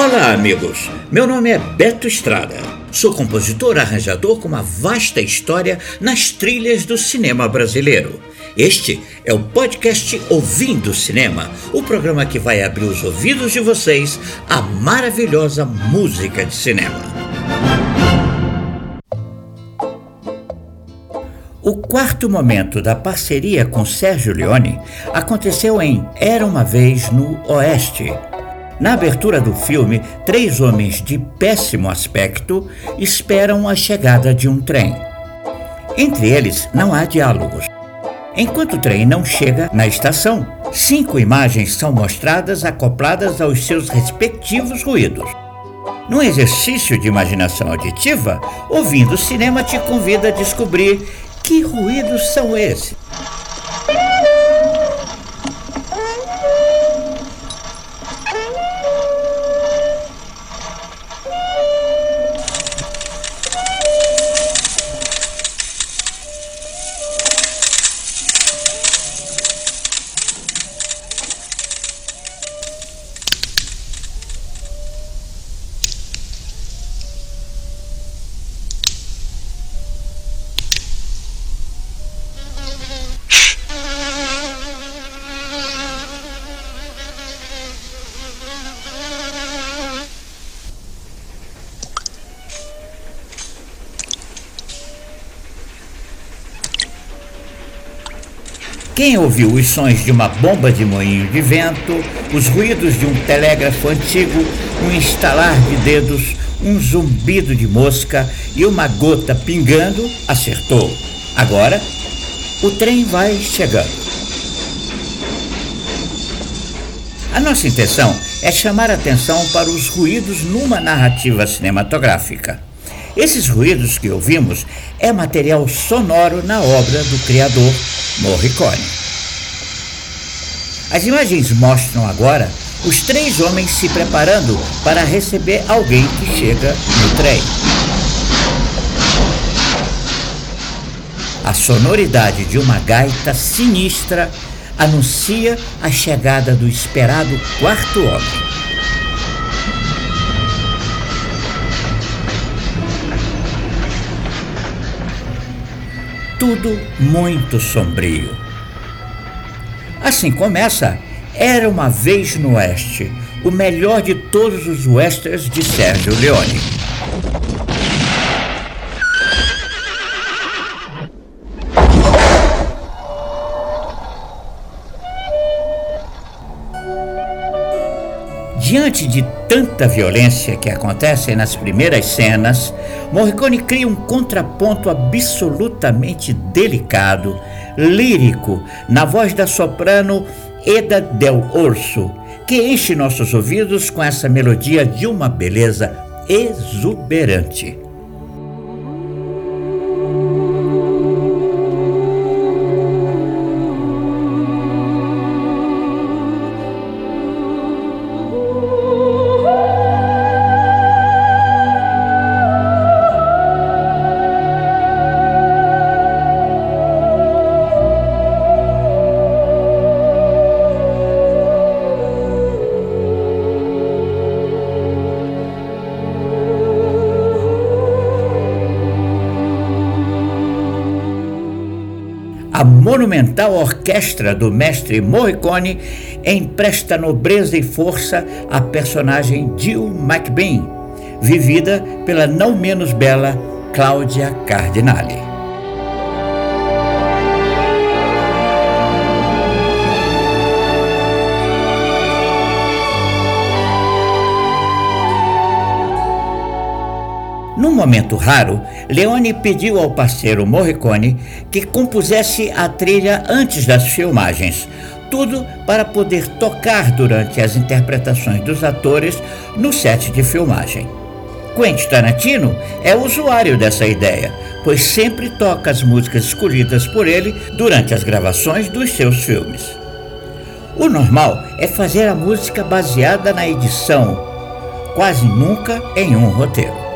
Olá, amigos. Meu nome é Beto Estrada. Sou compositor arranjador com uma vasta história nas trilhas do cinema brasileiro. Este é o podcast Ouvindo Cinema, o programa que vai abrir os ouvidos de vocês à maravilhosa música de cinema. O quarto momento da parceria com Sérgio Leone aconteceu em Era uma Vez no Oeste, na abertura do filme, três homens de péssimo aspecto esperam a chegada de um trem. Entre eles não há diálogos. Enquanto o trem não chega na estação, cinco imagens são mostradas acopladas aos seus respectivos ruídos. Num exercício de imaginação auditiva, ouvindo o cinema te convida a descobrir que ruídos são esses. Quem ouviu os sons de uma bomba de moinho de vento, os ruídos de um telégrafo antigo, um estalar de dedos, um zumbido de mosca e uma gota pingando, acertou. Agora, o trem vai chegando. A nossa intenção é chamar atenção para os ruídos numa narrativa cinematográfica. Esses ruídos que ouvimos é material sonoro na obra do criador Morricone. As imagens mostram agora os três homens se preparando para receber alguém que chega no trem. A sonoridade de uma gaita sinistra anuncia a chegada do esperado quarto homem. Tudo muito sombrio. Assim começa Era uma Vez no Oeste, o melhor de todos os westerns de Sérgio Leone. Diante de tanta violência que acontece nas primeiras cenas, Morricone cria um contraponto absolutamente delicado, lírico, na voz da soprano Eda Del Orso, que enche nossos ouvidos com essa melodia de uma beleza exuberante. A monumental orquestra do mestre Morricone empresta nobreza e força à personagem Jill McBean, vivida pela não menos bela Cláudia Cardinale. Num momento raro, Leone pediu ao parceiro Morricone que compusesse a trilha antes das filmagens, tudo para poder tocar durante as interpretações dos atores no set de filmagem. Quentin Tarantino é usuário dessa ideia, pois sempre toca as músicas escolhidas por ele durante as gravações dos seus filmes. O normal é fazer a música baseada na edição, quase nunca em um roteiro.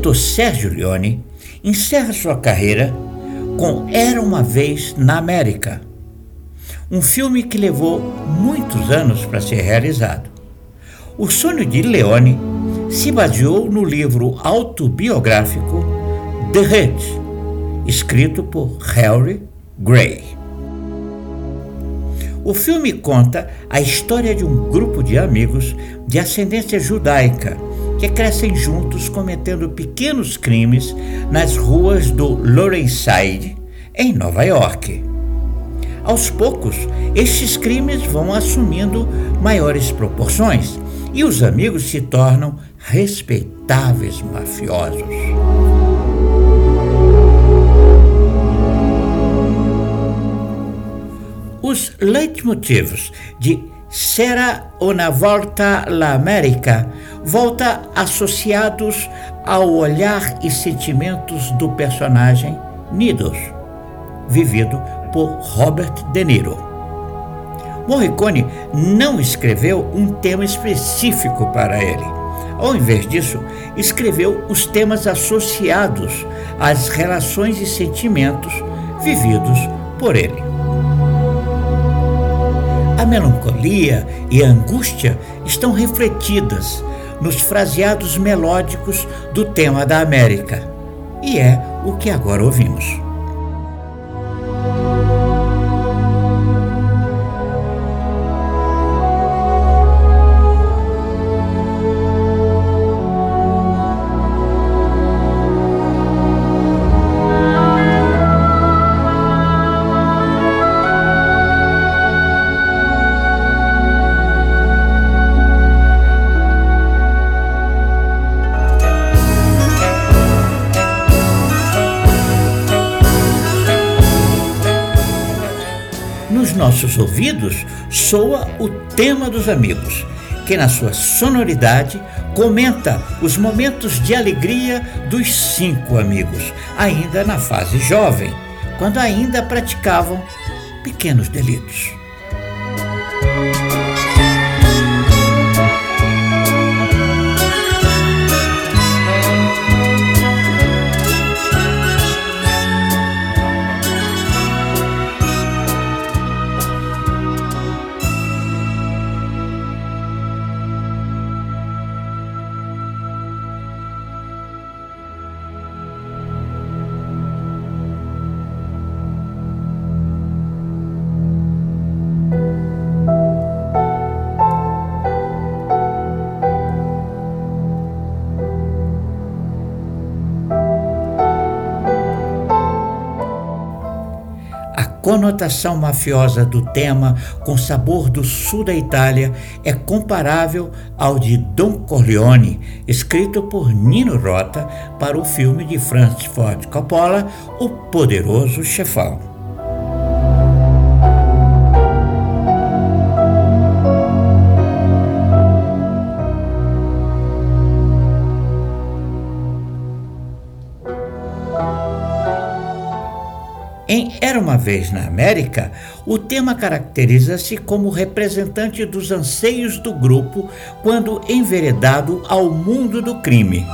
Diretor Sérgio Leone encerra sua carreira com Era uma Vez na América, um filme que levou muitos anos para ser realizado. O sonho de Leone se baseou no livro autobiográfico The Hut, escrito por Harry Gray. O filme conta a história de um grupo de amigos de ascendência judaica que crescem juntos cometendo pequenos crimes nas ruas do Lower Side, em Nova York. Aos poucos, estes crimes vão assumindo maiores proporções e os amigos se tornam respeitáveis mafiosos. Os leitmotivos de Será uma volta à América volta associados ao olhar e sentimentos do personagem Nidos, vivido por Robert De Niro. Morricone não escreveu um tema específico para ele. Ao invés disso, escreveu os temas associados às relações e sentimentos vividos por ele. A melancolia e a angústia estão refletidas nos fraseados melódicos do tema da América. E é o que agora ouvimos. Ouvidos soa o tema dos amigos, que na sua sonoridade comenta os momentos de alegria dos cinco amigos, ainda na fase jovem, quando ainda praticavam pequenos delitos. Conotação mafiosa do tema com sabor do sul da Itália é comparável ao de Don Corleone, escrito por Nino Rota para o filme de Francis Ford Coppola, O Poderoso Chefão. Uma Vez na América, o tema caracteriza-se como representante dos anseios do grupo quando enveredado ao mundo do crime.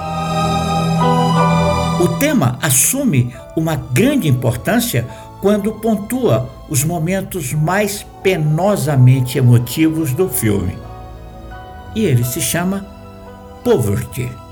O tema assume uma grande importância quando pontua os momentos mais penosamente emotivos do filme. E ele se chama Poverty.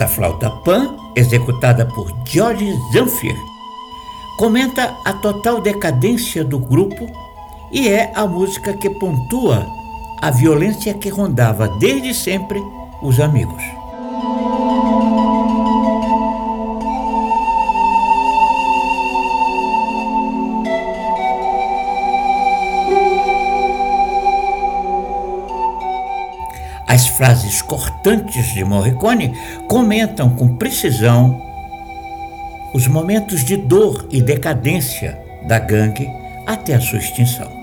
Essa flauta pan, executada por George Zamfir, comenta a total decadência do grupo e é a música que pontua a violência que rondava desde sempre os amigos. Frases cortantes de Morricone comentam com precisão os momentos de dor e decadência da gangue até a sua extinção.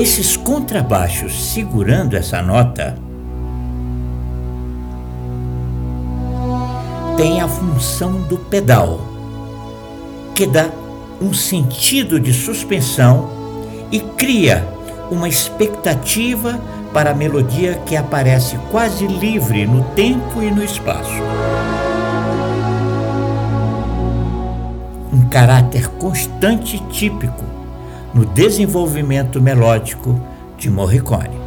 Esses contrabaixos segurando essa nota têm a função do pedal, que dá um sentido de suspensão e cria uma expectativa para a melodia que aparece quase livre no tempo e no espaço. Um caráter constante típico no desenvolvimento melódico de Morricone.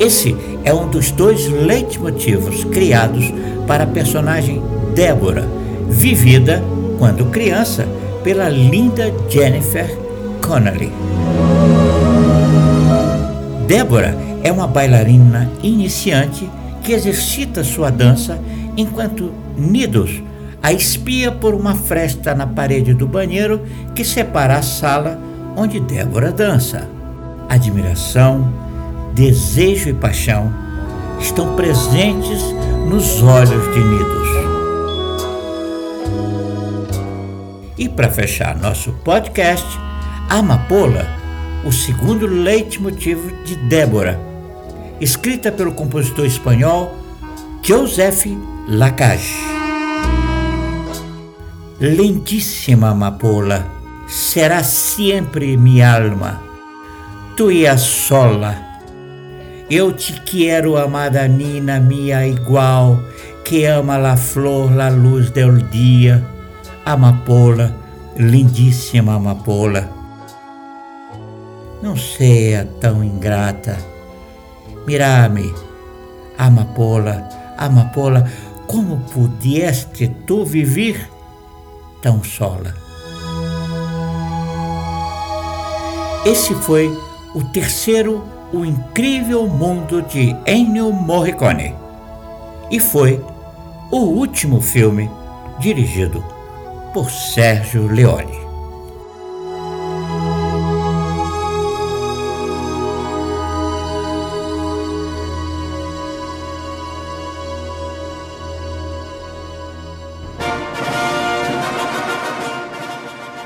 Esse é um dos dois leitmotivos criados para a personagem Débora, vivida, quando criança, pela linda Jennifer Connelly. Débora é uma bailarina iniciante que exercita sua dança enquanto Nidos a espia por uma fresta na parede do banheiro que separa a sala onde Débora dança. Admiração, desejo e paixão estão presentes nos olhos de Nidos. E para fechar nosso podcast, Amapola, o segundo leitmotiv de Débora, escrita pelo compositor espanhol Joseph Lacage. Lindíssima amapola, será sempre minha alma, tu e a sola eu te quero, amada Nina, minha igual, que ama la flor, la luz del dia, amapola, lindíssima amapola. Não seja tão ingrata. Mirame, amapola, amapola, como pudeste tu viver tão sola? Esse foi o terceiro o Incrível Mundo de Ennio Morricone e foi o último filme dirigido por Sérgio Leone.